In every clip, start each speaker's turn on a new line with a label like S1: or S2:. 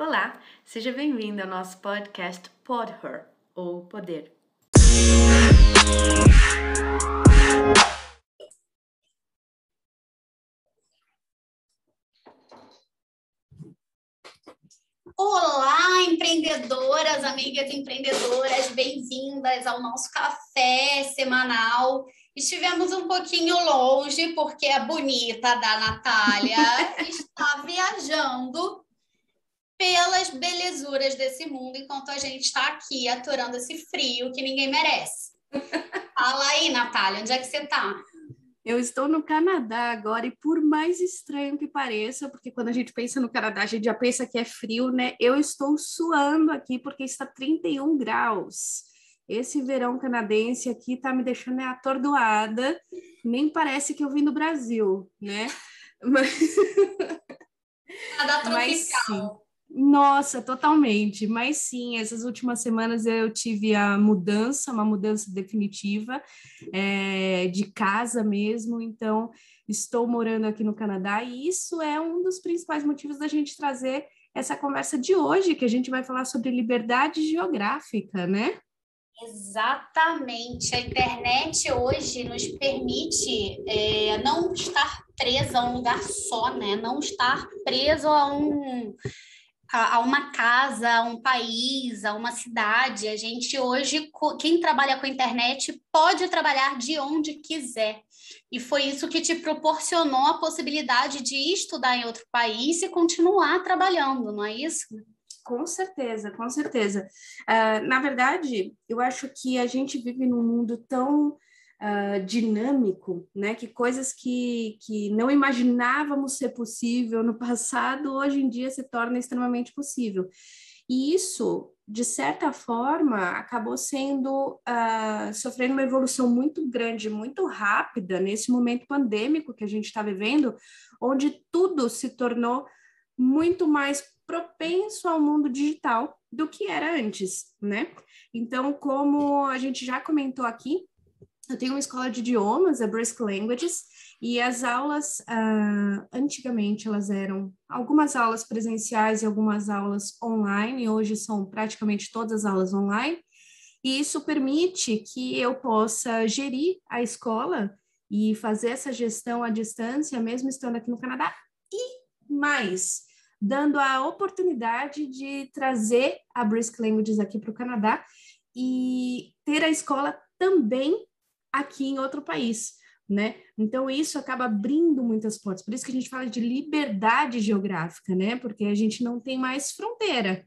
S1: Olá, seja bem-vindo ao nosso podcast Pod Her, ou Poder.
S2: Olá, empreendedoras, amigas empreendedoras, bem-vindas ao nosso café semanal. Estivemos um pouquinho longe, porque a bonita da Natália está viajando pelas belezuras desse mundo, enquanto a gente está aqui aturando esse frio que ninguém merece. Fala aí, Natália, onde é que você está?
S3: Eu estou no Canadá agora e por mais estranho que pareça, porque quando a gente pensa no Canadá, a gente já pensa que é frio, né? Eu estou suando aqui porque está 31 graus. Esse verão canadense aqui está me deixando atordoada, nem parece que eu vim do Brasil, né? Mas,
S2: Mas sim.
S3: Nossa, totalmente. Mas sim, essas últimas semanas eu tive a mudança, uma mudança definitiva é, de casa mesmo. Então, estou morando aqui no Canadá e isso é um dos principais motivos da gente trazer essa conversa de hoje, que a gente vai falar sobre liberdade geográfica, né?
S2: Exatamente. A internet hoje nos permite é, não estar presa a um lugar só, né? Não estar preso a um a, uma casa, a um país, a uma cidade. A gente hoje, quem trabalha com internet pode trabalhar de onde quiser. E foi isso que te proporcionou a possibilidade de estudar em outro país e continuar trabalhando, não é isso?
S3: Com certeza, com certeza. Uh, na verdade, eu acho que a gente vive num mundo tão uh, dinâmico, né? Que coisas que, que não imaginávamos ser possível no passado, hoje em dia se torna extremamente possível. E isso, de certa forma, acabou sendo uh, sofrendo uma evolução muito grande, muito rápida nesse momento pandêmico que a gente está vivendo, onde tudo se tornou muito mais propenso ao mundo digital do que era antes, né? Então, como a gente já comentou aqui, eu tenho uma escola de idiomas, a Brisk Languages, e as aulas, uh, antigamente, elas eram algumas aulas presenciais e algumas aulas online, hoje são praticamente todas as aulas online, e isso permite que eu possa gerir a escola e fazer essa gestão à distância, mesmo estando aqui no Canadá, e mais, dando a oportunidade de trazer a Brisk Languages aqui para o Canadá e ter a escola também aqui em outro país, né? Então isso acaba abrindo muitas portas. Por isso que a gente fala de liberdade geográfica, né? Porque a gente não tem mais fronteira.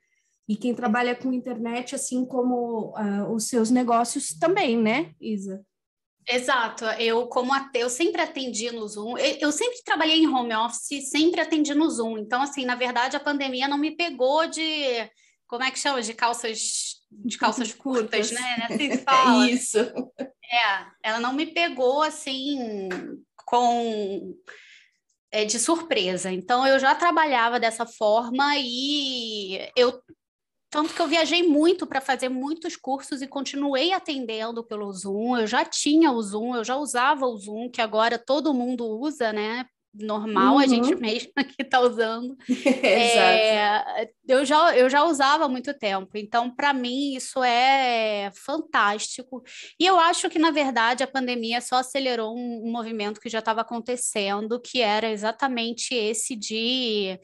S3: E quem trabalha com internet, assim como uh, os seus negócios também, né, Isa?
S2: Exato. Eu, como eu sempre atendi no Zoom. Eu, sempre trabalhei em home office, sempre atendi no Zoom. Então, assim, na verdade, a pandemia não me pegou de como é que chama? De calças de calças curtas, né? Assim fala.
S3: Isso.
S2: É, ela não me pegou assim com é, de surpresa. Então eu já trabalhava dessa forma e eu tanto que eu viajei muito para fazer muitos cursos e continuei atendendo pelo Zoom. Eu já tinha o Zoom, eu já usava o Zoom, que agora todo mundo usa, né? Normal, uhum. a gente uhum. mesmo que está usando. é, eu, já, eu já usava há muito tempo, então, para mim, isso é fantástico. E eu acho que, na verdade, a pandemia só acelerou um, um movimento que já estava acontecendo, que era exatamente esse de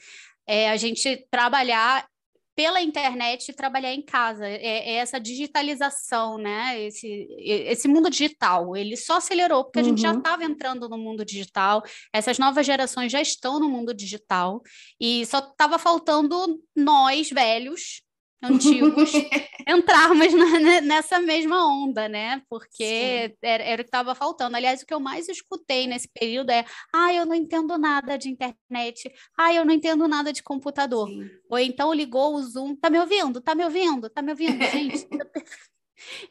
S2: é, a gente trabalhar pela internet e trabalhar em casa. É, é, essa digitalização, né? Esse, esse mundo digital, ele só acelerou porque a gente já estava uhum. entrando no mundo digital, essas novas gerações já estão no mundo digital, e só estava faltando nós, velhos, antigos entrarmos na, nessa mesma onda, né? Porque era, era, o que estava faltando. Aliás, o que eu mais escutei nesse período é: ah, eu não entendo nada de internet, ah, eu não entendo nada de computador. Sim. Ou então ligou o Zoom, tá me ouvindo? Tá me ouvindo? Tá me ouvindo, gente?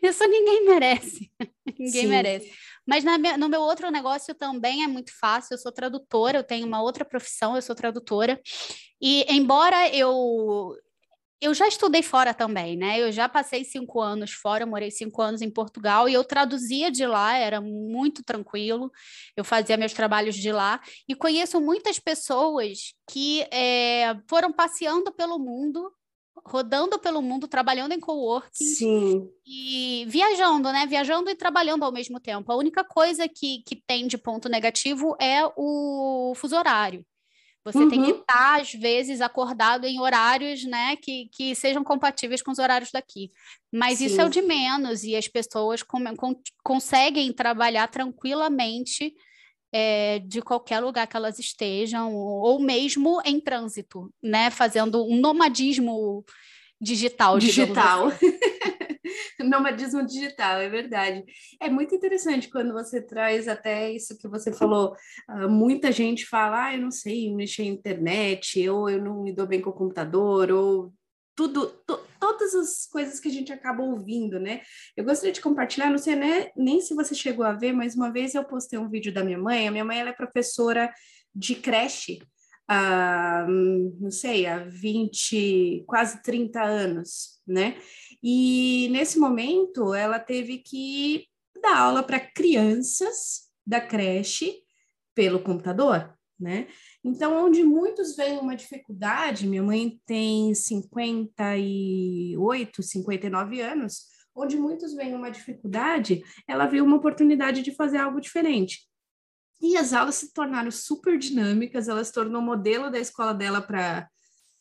S2: Isso ninguém merece. ninguém Sim. merece. Mas minha, no meu outro negócio também é muito fácil. Eu sou tradutora, eu tenho uma outra profissão, eu sou tradutora. E embora eu eu já estudei fora também, né? Eu já passei cinco anos fora, morei cinco anos em Portugal e eu traduzia de lá, era muito tranquilo. Eu fazia meus trabalhos de lá e conheço muitas pessoas que é, foram passeando pelo mundo, rodando pelo mundo, trabalhando em coworking
S3: Sim.
S2: e viajando, né? Viajando e trabalhando ao mesmo tempo. A única coisa que, que tem de ponto negativo é o fuso horário. Você uhum. tem que uhum. estar, às vezes, acordado em horários né, que, que sejam compatíveis com os horários daqui. Mas Sim. isso é o de menos, e as pessoas com, com, conseguem trabalhar tranquilamente é, de qualquer lugar que elas estejam, ou mesmo em trânsito, né? Fazendo um nomadismo digital.
S3: Digital. Assim. Nomadismo digital, é verdade. É muito interessante quando você traz até isso que você falou. Uh, muita gente fala, ah, eu não sei mexer na internet, ou eu não me dou bem com o computador, ou tudo, todas as coisas que a gente acaba ouvindo, né? Eu gostaria de compartilhar, não sei né, nem se você chegou a ver, mas uma vez eu postei um vídeo da minha mãe. A minha mãe ela é professora de creche, há, não sei, há 20, quase 30 anos, né? E nesse momento ela teve que dar aula para crianças da creche pelo computador, né? Então, onde muitos veem uma dificuldade, minha mãe tem 58, 59 anos, onde muitos veem uma dificuldade, ela viu uma oportunidade de fazer algo diferente. E as aulas se tornaram super dinâmicas, ela se tornou modelo da escola dela para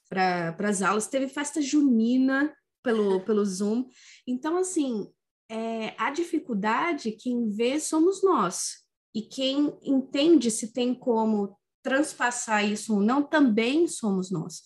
S3: para as aulas, teve festa junina pelo, pelo Zoom. Então, assim, é, a dificuldade, quem vê somos nós. E quem entende se tem como transpassar isso ou não, também somos nós.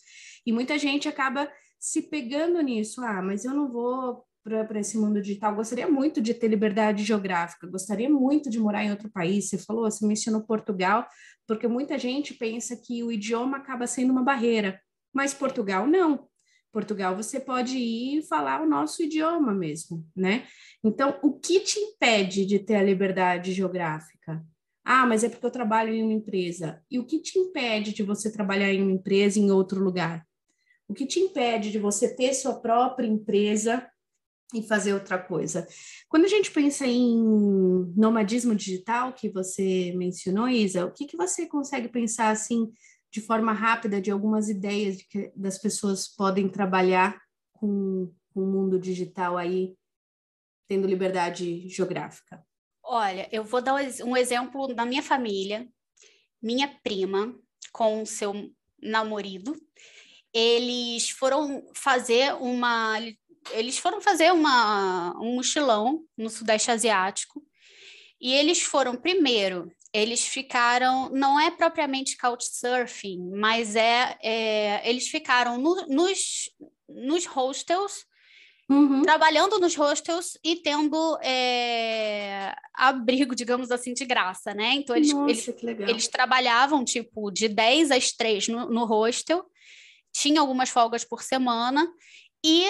S3: E muita gente acaba se pegando nisso. Ah, mas eu não vou para esse mundo digital. Gostaria muito de ter liberdade geográfica, gostaria muito de morar em outro país. Você falou, você mencionou Portugal, porque muita gente pensa que o idioma acaba sendo uma barreira, mas Portugal não. Portugal você pode ir falar o nosso idioma mesmo, né? Então, o que te impede de ter a liberdade geográfica? Ah, mas é porque eu trabalho em uma empresa. E o que te impede de você trabalhar em uma empresa em outro lugar? O que te impede de você ter sua própria empresa e fazer outra coisa? Quando a gente pensa em nomadismo digital, que você mencionou, Isa, o que, que você consegue pensar assim de forma rápida de algumas ideias de que das pessoas podem trabalhar com, o mundo digital aí, tendo liberdade geográfica?
S2: Olha, eu vou dar um exemplo da minha família. Minha prima com seu namorado, eles foram fazer uma eles foram fazer uma, um mochilão no Sudeste Asiático e eles foram primeiro eles ficaram, não é propriamente couchsurfing, mas é, é eles ficaram no, nos, nos hostels, uhum. trabalhando nos hostels e tendo é, abrigo, digamos assim, de graça, né? Então, eles, Nossa, eles, eles, trabalhavam, tipo, de 10 às 3 no, no hostel, tinha algumas folgas por semana, e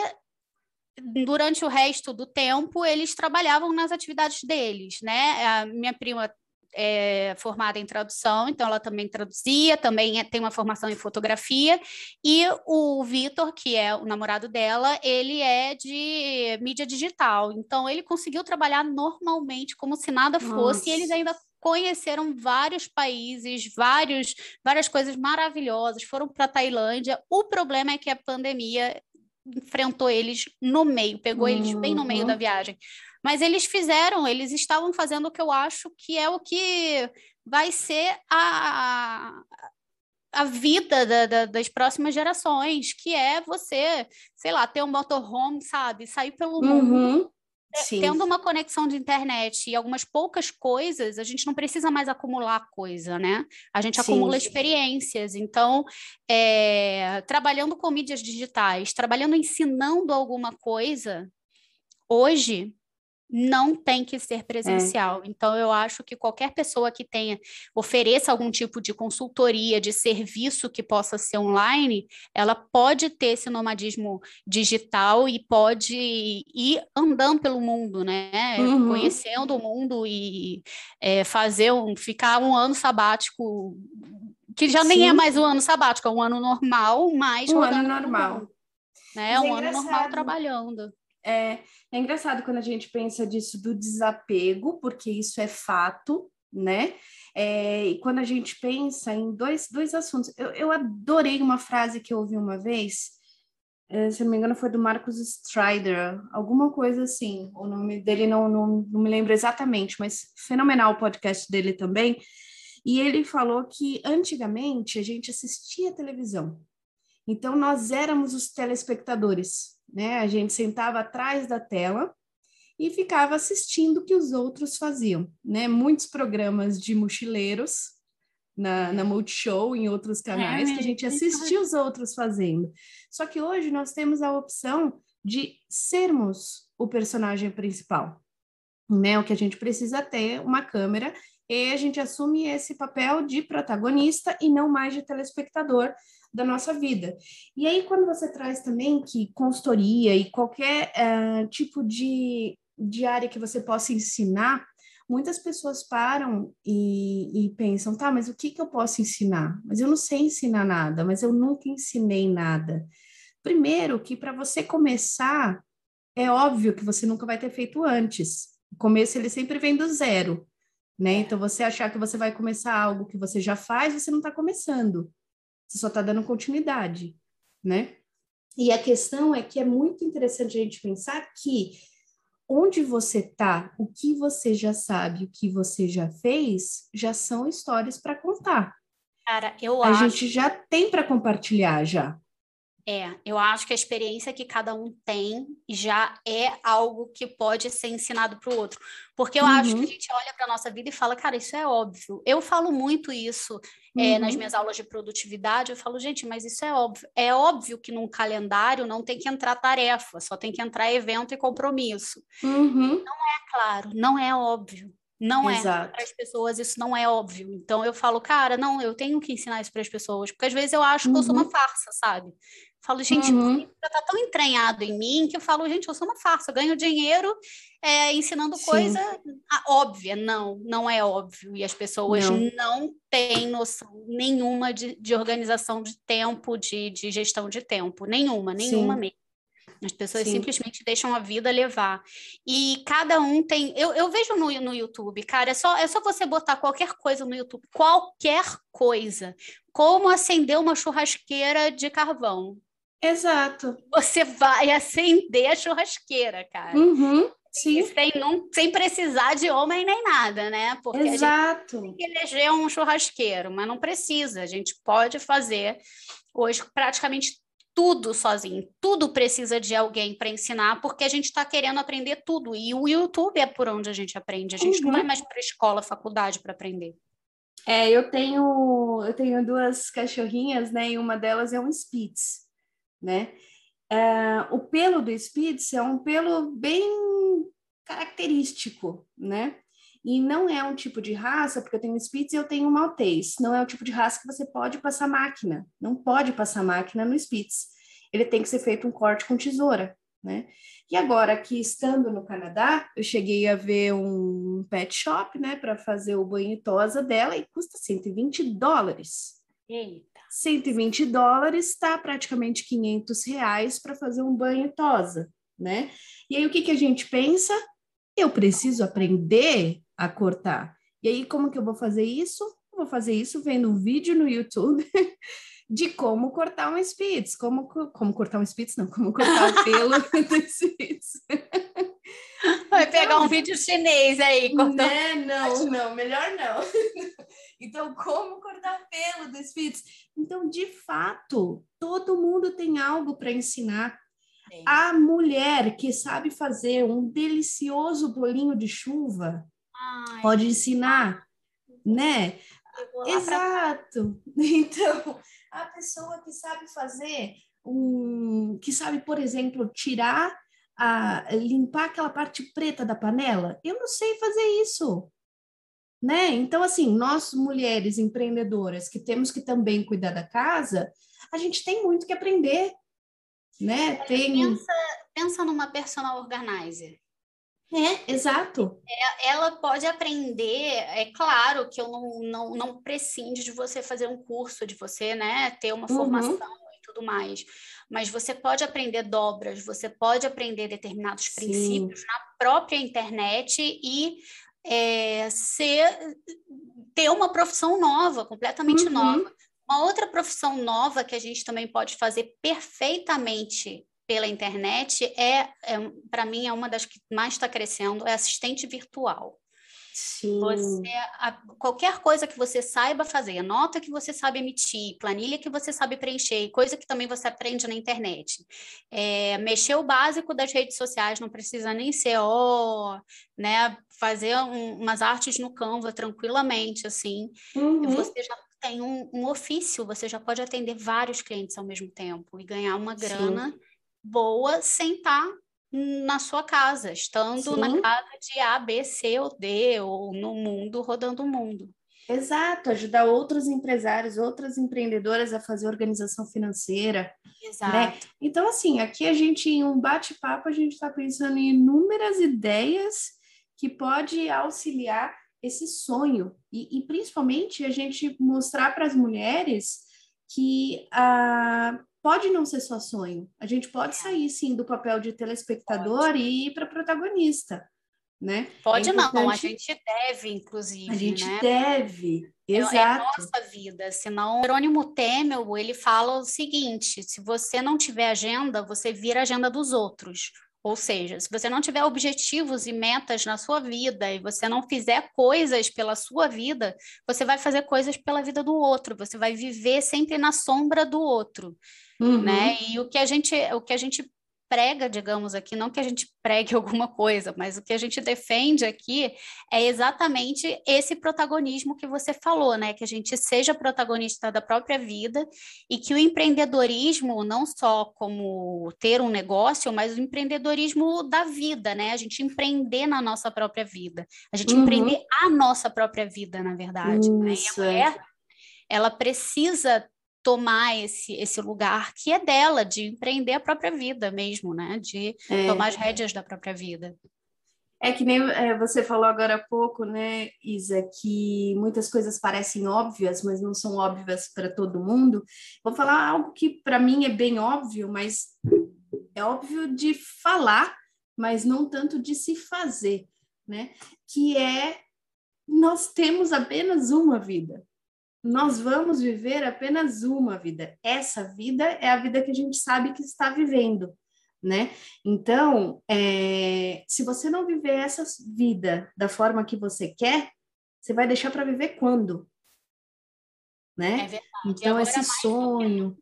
S2: durante o resto do tempo eles trabalhavam nas atividades deles, né? A minha prima é formada em tradução, então ela também traduzia, também é, tem uma formação em fotografia, e o Vitor, que é o namorado dela, ele é de mídia digital, então ele conseguiu trabalhar normalmente, como se nada fosse, Nossa. e eles ainda conheceram vários países, vários, várias coisas maravilhosas, foram para a Tailândia. O problema é que a pandemia enfrentou eles no meio, pegou uhum. eles bem no meio da uhum. viagem. Mas eles fizeram, eles estavam fazendo o que eu acho que é o que vai ser a, a vida da, da, das próximas gerações, que é você, sei lá, ter um motorhome, sabe? Sair pelo uhum. mundo. Sim. Tendo uma conexão de internet e algumas poucas coisas, a gente não precisa mais acumular coisa, né? A gente Sim. acumula experiências. Então, é, trabalhando com mídias digitais, trabalhando ensinando alguma coisa, hoje não tem que ser presencial. É. Então, eu acho que qualquer pessoa que tenha, ofereça algum tipo de consultoria, de serviço que possa ser online, ela pode ter esse nomadismo digital e pode ir andando pelo mundo, né? Uhum. Conhecendo o mundo e é, fazer um, ficar um ano sabático, que já Sim. nem é mais um ano sabático, é um ano normal, mas
S3: um ano normal.
S2: né? É um ano normal trabalhando.
S3: É, é engraçado quando a gente pensa disso do desapego, porque isso é fato, né? É, e quando a gente pensa em dois, dois assuntos, eu, eu adorei uma frase que eu ouvi uma vez, é, se não me engano foi do Marcos Strider, alguma coisa assim, o nome dele não, não, não me lembro exatamente, mas fenomenal o podcast dele também, e ele falou que antigamente a gente assistia televisão, então nós éramos os telespectadores, né? A gente sentava atrás da tela e ficava assistindo o que os outros faziam, né? Muitos programas de mochileiros na, na Multishow, em outros canais, que a gente assistia os outros fazendo. Só que hoje nós temos a opção de sermos o personagem principal, né? O que a gente precisa ter uma câmera e a gente assume esse papel de protagonista e não mais de telespectador da nossa vida. E aí, quando você traz também que consultoria e qualquer uh, tipo de, de área que você possa ensinar, muitas pessoas param e, e, pensam, tá, mas o que, que eu posso ensinar? Mas eu não sei ensinar nada, mas eu nunca ensinei nada. Primeiro, que para você começar, é óbvio que você nunca vai ter feito antes. O começo, ele sempre vem do zero, né? Então, você achar que você vai começar algo que você já faz, você não está começando. Você só está dando continuidade, né? E a questão é que é muito interessante a gente pensar que onde você está, o que você já sabe, o que você já fez, já são histórias para contar.
S2: Cara, eu
S3: a
S2: acho.
S3: A gente já tem para compartilhar já.
S2: É, eu acho que a experiência que cada um tem já é algo que pode ser ensinado para o outro. Porque eu uhum. acho que a uhum. gente olha para a nossa vida e fala, cara, isso é óbvio. Eu falo muito isso uhum. é, nas minhas aulas de produtividade. Eu falo, gente, mas isso é óbvio. É óbvio que num calendário não tem que entrar tarefa, só tem que entrar evento e compromisso.
S3: Uhum.
S2: Não é claro, não é óbvio. Não é. Para as pessoas, isso não é óbvio. Então eu falo, cara, não, eu tenho que ensinar isso para as pessoas, porque às vezes eu acho que eu sou uma uhum. farsa, sabe? Falo, gente, uhum. tá tão entranhado em mim que eu falo, gente, eu sou uma farsa, eu ganho dinheiro é, ensinando Sim. coisa óbvia. Não, não é óbvio. E as pessoas não, não têm noção nenhuma de, de organização de tempo, de, de gestão de tempo. Nenhuma, nenhuma Sim. mesmo. As pessoas Sim. simplesmente deixam a vida levar. E cada um tem. Eu, eu vejo no, no YouTube, cara, é só, é só você botar qualquer coisa no YouTube, qualquer coisa. Como acender uma churrasqueira de carvão.
S3: Exato.
S2: Você vai acender a churrasqueira, cara.
S3: Uhum, sim.
S2: Sem, não, sem precisar de homem nem nada, né?
S3: Porque Exato.
S2: a gente tem que eleger um churrasqueiro, mas não precisa. A gente pode fazer hoje praticamente tudo sozinho. Tudo precisa de alguém para ensinar, porque a gente está querendo aprender tudo. E o YouTube é por onde a gente aprende. A gente uhum. não vai mais para escola, faculdade para aprender.
S3: É, eu tenho eu tenho duas cachorrinhas, né? E uma delas é um Spitz né? É, o pelo do Spitz é um pelo bem característico, né? E não é um tipo de raça, porque eu tenho Spitz e eu tenho Maltês. Não é o tipo de raça que você pode passar máquina. Não pode passar máquina no Spitz. Ele tem que ser feito um corte com tesoura, né? E agora, aqui estando no Canadá, eu cheguei a ver um pet shop, né, para fazer o banho e tosa dela e custa 120 dólares.
S2: Eita.
S3: 120 dólares está praticamente 500 reais para fazer um banho tosa, né? E aí o que, que a gente pensa? Eu preciso aprender a cortar. E aí como que eu vou fazer isso? Eu vou fazer isso vendo um vídeo no YouTube de como cortar um Spitz, como, como cortar um Spitz, não, como cortar o pelo do Spitz.
S2: Vai pegar um então, vídeo chinês aí.
S3: Cortando... Né? Não, não, melhor não. Então, como cortar o pelo do Spitz? Então, de fato, todo mundo tem algo para ensinar. Sim. A mulher que sabe fazer um delicioso bolinho de chuva Ai, pode ensinar, né? Exato. Então, a pessoa que sabe fazer um, que sabe, por exemplo, tirar a limpar aquela parte preta da panela, eu não sei fazer isso né? Então, assim, nós mulheres empreendedoras que temos que também cuidar da casa, a gente tem muito que aprender, né? Tem...
S2: Pensa, pensa numa personal organizer.
S3: É, exato.
S2: É, ela pode aprender, é claro que eu não, não, não prescinde de você fazer um curso, de você, né, ter uma uhum. formação e tudo mais. Mas você pode aprender dobras, você pode aprender determinados Sim. princípios na própria internet e é, ser, ter uma profissão nova, completamente uhum. nova. Uma outra profissão nova que a gente também pode fazer perfeitamente pela internet é, é para mim, é uma das que mais está crescendo, é assistente virtual.
S3: Sim.
S2: Você, a, qualquer coisa que você saiba fazer, nota que você sabe emitir, planilha que você sabe preencher, coisa que também você aprende na internet. É, mexer o básico das redes sociais, não precisa nem ser, ó, oh, né, fazer um, umas artes no Canva tranquilamente, assim. Uhum. Você já tem um, um, ofício, você já pode atender vários clientes ao mesmo tempo e ganhar uma grana Sim. boa sem estar tá na sua casa, estando Sim. na casa de A, B, C ou D, ou no mundo, rodando o mundo.
S3: Exato, ajudar outros empresários, outras empreendedoras a fazer organização financeira. Né?
S2: Exato. Né?
S3: Então, assim, aqui a gente, em um bate-papo, a gente está pensando em inúmeras ideias que pode auxiliar esse sonho. E, e principalmente a gente mostrar para as mulheres que a pode não ser só sonho. A gente pode é. sair, sim, do papel de telespectador pode. e ir para protagonista, né?
S2: Pode é não, a gente deve, inclusive,
S3: A gente
S2: né?
S3: deve, exato.
S2: É, é a nossa vida, senão... Jerônimo Temel, ele fala o seguinte, se você não tiver agenda, você vira a agenda dos outros. Ou seja, se você não tiver objetivos e metas na sua vida e você não fizer coisas pela sua vida, você vai fazer coisas pela vida do outro, você vai viver sempre na sombra do outro. Né? Uhum. Né? E o que a gente, o que a gente prega, digamos aqui, não que a gente pregue alguma coisa, mas o que a gente defende aqui é exatamente esse protagonismo que você falou, né? Que a gente seja protagonista da própria vida e que o empreendedorismo, não só como ter um negócio, mas o empreendedorismo da vida, né? A gente empreender na nossa própria vida, a gente uhum. empreender a nossa própria vida, na verdade. Né? E a mulher, ela precisa tomar esse, esse lugar que é dela, de empreender a própria vida mesmo, né? De é. tomar as rédeas da própria vida.
S3: É que nem é, você falou agora há pouco, né, Isa, que muitas coisas parecem óbvias, mas não são óbvias para todo mundo. Vou falar algo que para mim é bem óbvio, mas é óbvio de falar, mas não tanto de se fazer, né? Que é nós temos apenas uma vida nós vamos viver apenas uma vida. Essa vida é a vida que a gente sabe que está vivendo, né? Então, é, se você não viver essa vida da forma que você quer, você vai deixar para viver quando? Né?
S2: É.
S3: Então,
S2: Agora,
S3: esse sonho.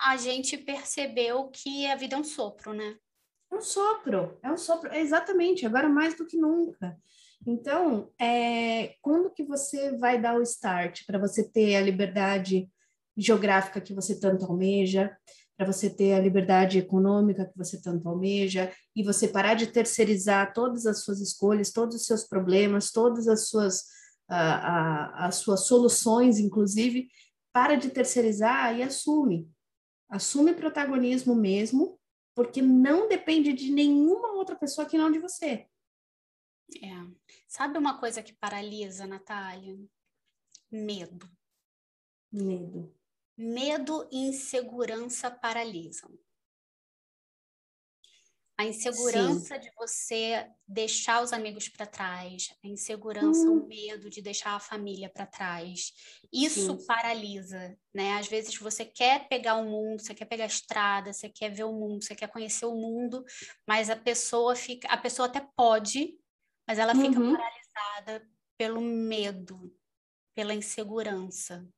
S2: A gente percebeu que a vida é um sopro, né?
S3: É um sopro, é um sopro, exatamente, agora mais do que nunca. Então, é, quando que você vai dar o start para você ter a liberdade geográfica que você tanto almeja, para você ter a liberdade econômica que você tanto almeja, e você parar de terceirizar todas as suas escolhas, todos os seus problemas, todas as suas, a, a, as suas soluções, inclusive, para de terceirizar e assume. Assume protagonismo mesmo, porque não depende de nenhuma outra pessoa que não de você.
S2: É. Sabe uma coisa que paralisa, Natália? Medo.
S3: Medo.
S2: Medo e insegurança paralisam. A insegurança Sim. de você deixar os amigos para trás, a insegurança, hum. o medo de deixar a família para trás. Isso Sim. paralisa, né? Às vezes você quer pegar o mundo, você quer pegar a estrada, você quer ver o mundo, você quer conhecer o mundo, mas a pessoa fica, a pessoa até pode, mas ela fica uhum. paralisada pelo medo, pela insegurança.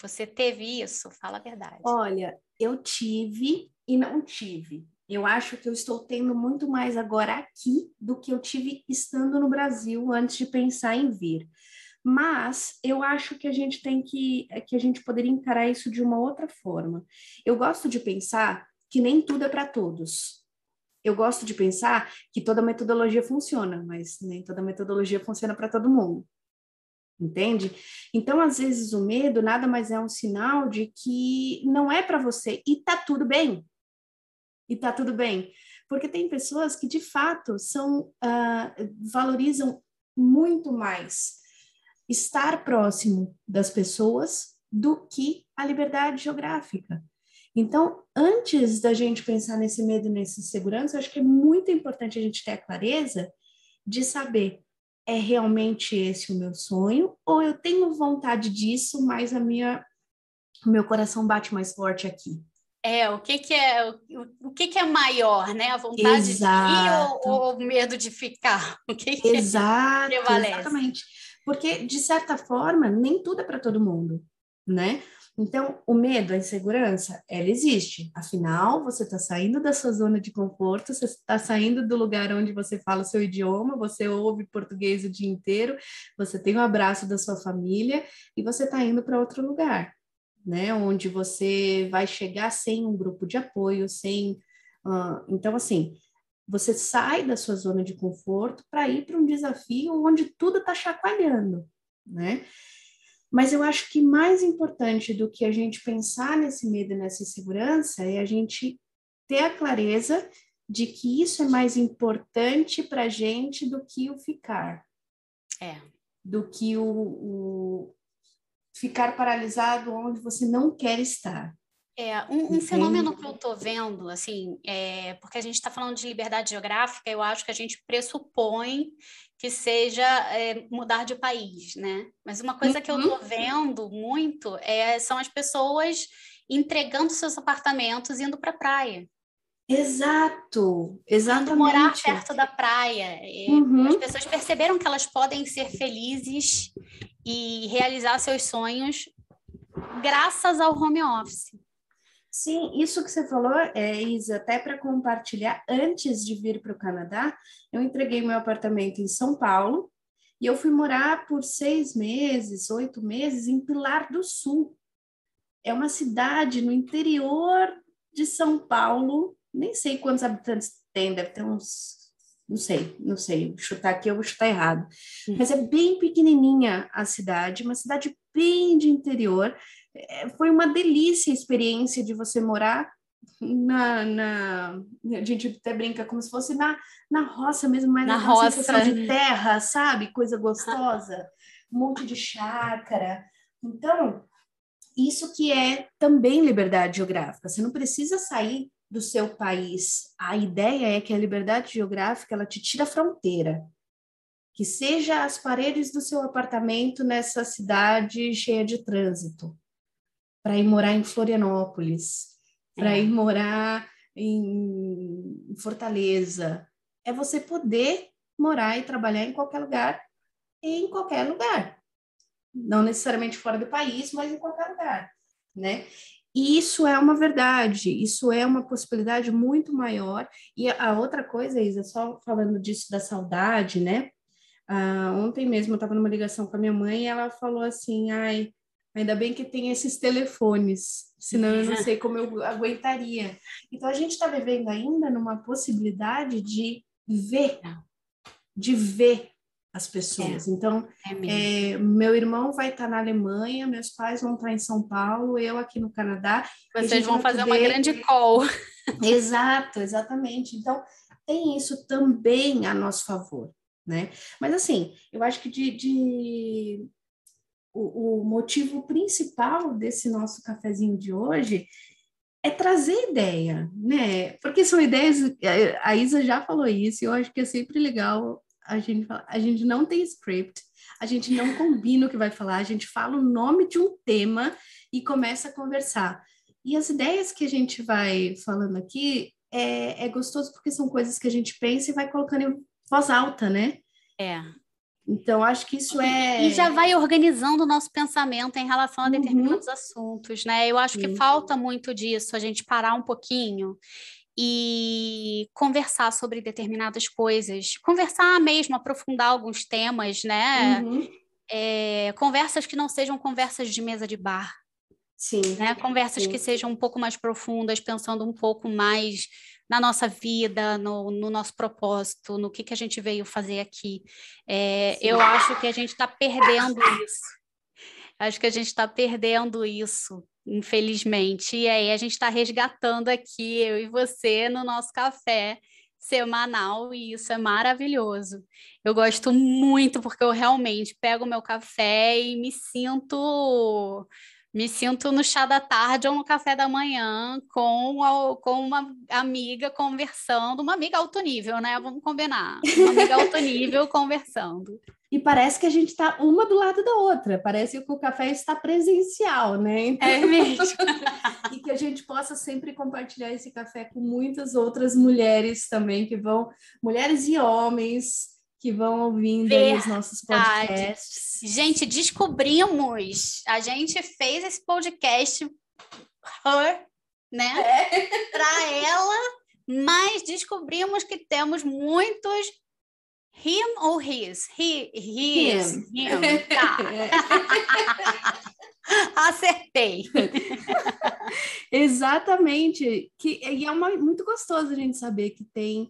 S2: Você teve isso? Fala a verdade.
S3: Olha, eu tive e não tive. Eu acho que eu estou tendo muito mais agora aqui do que eu tive estando no Brasil antes de pensar em vir. Mas eu acho que a gente tem que que a gente poderia encarar isso de uma outra forma. Eu gosto de pensar que nem tudo é para todos eu gosto de pensar que toda metodologia funciona, mas nem toda metodologia funciona para todo mundo. Entende? Então, às vezes, o medo nada mais é um sinal de que não é para você e tá tudo bem. E tá tudo bem. Porque tem pessoas que, de fato, são uh, valorizam muito mais estar próximo das pessoas do que a liberdade geográfica. Então, antes da gente pensar nesse medo e nessa insegurança, eu acho que é muito importante a gente ter a clareza de saber é realmente esse o meu sonho ou eu tenho vontade disso, mas a minha o meu coração bate mais forte aqui.
S2: É, o que que é o, o que que é maior, né? A vontade Exato. de ir ou, ou, o medo de ficar? O que, que
S3: Exato, exatamente. Porque de certa forma, nem tudo é para todo mundo, né? Então, o medo, a insegurança, ela existe. Afinal, você está saindo da sua zona de conforto, você está saindo do lugar onde você fala o seu idioma, você ouve português o dia inteiro, você tem o abraço da sua família e você está indo para outro lugar, né? Onde você vai chegar sem um grupo de apoio, sem. Uh, então, assim, você sai da sua zona de conforto para ir para um desafio onde tudo está chacoalhando, né? Mas eu acho que mais importante do que a gente pensar nesse medo e nessa insegurança é a gente ter a clareza de que isso é mais importante para a gente do que o ficar.
S2: É.
S3: Do que o, o ficar paralisado onde você não quer estar.
S2: É, um, um fenômeno que eu estou vendo, assim, é, porque a gente está falando de liberdade geográfica, eu acho que a gente pressupõe que seja é, mudar de país, né? Mas uma coisa uhum. que eu estou uhum. vendo muito é, são as pessoas entregando seus apartamentos indo para a praia.
S3: Exato, exatamente. Indo
S2: morar perto da praia. Uhum. As pessoas perceberam que elas podem ser felizes e realizar seus sonhos graças ao home office.
S3: Sim, isso que você falou, é, Isa, até para compartilhar, antes de vir para o Canadá, eu entreguei meu apartamento em São Paulo e eu fui morar por seis meses, oito meses em Pilar do Sul. É uma cidade no interior de São Paulo, nem sei quantos habitantes tem, deve ter uns não sei, não sei, chutar aqui eu vou chutar errado. Mas é bem pequenininha a cidade, uma cidade bem de interior, foi uma delícia a experiência de você morar na, na, a gente até brinca como se fosse na, na roça mesmo, mas
S2: na, na roça
S3: de terra, sabe? Coisa gostosa, um monte de chácara. Então, isso que é também liberdade geográfica. Você não precisa sair do seu país. A ideia é que a liberdade geográfica ela te tira a fronteira. Que seja as paredes do seu apartamento nessa cidade cheia de trânsito para ir morar em Florianópolis, para é. ir morar em Fortaleza. É você poder morar e trabalhar em qualquer lugar, em qualquer lugar. Não necessariamente fora do país, mas em qualquer lugar, né? E isso é uma verdade, isso é uma possibilidade muito maior. E a outra coisa, Isa, só falando disso da saudade, né? Ah, ontem mesmo eu estava numa ligação com a minha mãe e ela falou assim: ai, Ainda bem que tem esses telefones, senão eu não sei como eu aguentaria. Então a gente está vivendo ainda numa possibilidade de ver, de ver as pessoas. É, então, é é, meu irmão vai estar tá na Alemanha, meus pais vão estar tá em São Paulo, eu aqui no Canadá.
S2: Vocês vão fazer poder... uma grande call.
S3: Exato, exatamente. Então, tem isso também a nosso favor, né? Mas assim, eu acho que de, de o, o motivo principal desse nosso cafezinho de hoje é trazer ideia, né? Porque são ideias, a Isa já falou isso, e eu acho que é sempre legal a gente falar, a gente não tem script, a gente não combina o que vai falar, a gente fala o nome de um tema e começa a conversar. E as ideias que a gente vai falando aqui é, é gostoso porque são coisas que a gente pensa e vai colocando em voz alta, né?
S2: É.
S3: Então, acho que isso é.
S2: E já vai organizando o nosso pensamento em relação a uhum. determinados uhum. assuntos, né? Eu acho Sim. que falta muito disso, a gente parar um pouquinho e conversar sobre determinadas coisas. Conversar mesmo, aprofundar alguns temas, né? Uhum. É, conversas que não sejam conversas de mesa de bar.
S3: Sim.
S2: Né? Conversas
S3: Sim.
S2: que sejam um pouco mais profundas, pensando um pouco mais na nossa vida, no, no, nosso propósito, no que, que a gente veio fazer aqui. É, eu acho que a gente está perdendo isso. Acho que a gente está perdendo isso, infelizmente. E aí a gente está resgatando aqui, eu e você, no nosso café semanal, e isso é maravilhoso. Eu gosto muito porque eu realmente pego o meu café e me sinto Me sinto no chá da tarde ou no café da manhã com, a, com uma amiga conversando, uma amiga alto nível, né? Vamos combinar. Uma amiga alto nível conversando.
S3: E parece que a gente está uma do lado da outra, parece que o café está presencial, né?
S2: Então... É mesmo.
S3: e que a gente possa sempre compartilhar esse café com muitas outras mulheres também que vão, mulheres e homens que vão ouvindo os nossos podcasts.
S2: Gente, descobrimos, a gente fez esse podcast her, né? É. Para ela, mas descobrimos que temos muitos him ou his? He, his, him. him. Tá. Acertei.
S3: Exatamente. Que, e é uma, muito gostoso a gente saber que tem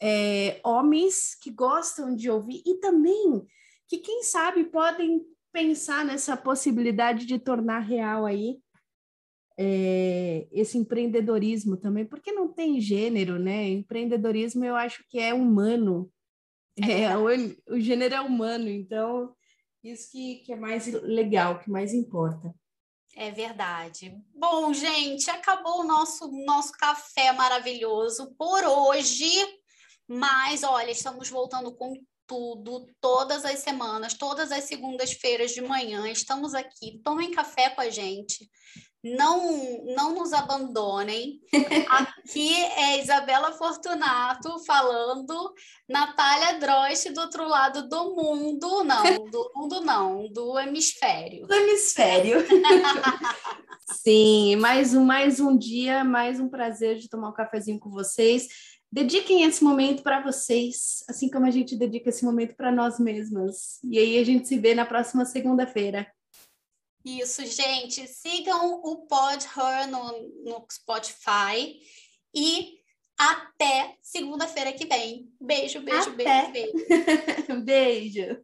S3: é, homens que gostam de ouvir e também que, quem sabe, podem pensar nessa possibilidade de tornar real aí é, esse empreendedorismo também, porque não tem gênero, né? Empreendedorismo eu acho que é humano, é, é o, o, gênero é humano, então isso que, que é mais legal, que mais importa.
S2: É verdade. Bom, gente, acabou o nosso, nosso café maravilhoso por hoje. Mas, olha, estamos voltando com tudo, todas as semanas, todas as segundas-feiras de manhã. Estamos aqui. Tomem café com a gente. Não, não nos abandonem. Aqui é Isabela Fortunato falando, Natália Drost do outro lado do mundo, não, do mundo não, do hemisfério.
S3: Do hemisfério. Sim, mais um, mais um dia, mais um prazer de tomar um cafezinho com vocês. Dediquem esse momento para vocês, assim como a gente dedica esse momento para nós mesmas. E aí a gente se vê na próxima segunda-feira.
S2: Isso, gente. Sigam o Pod Her no, no Spotify e até segunda-feira que vem. Beijo, beijo,
S3: até.
S2: beijo,
S3: beijo. beijo.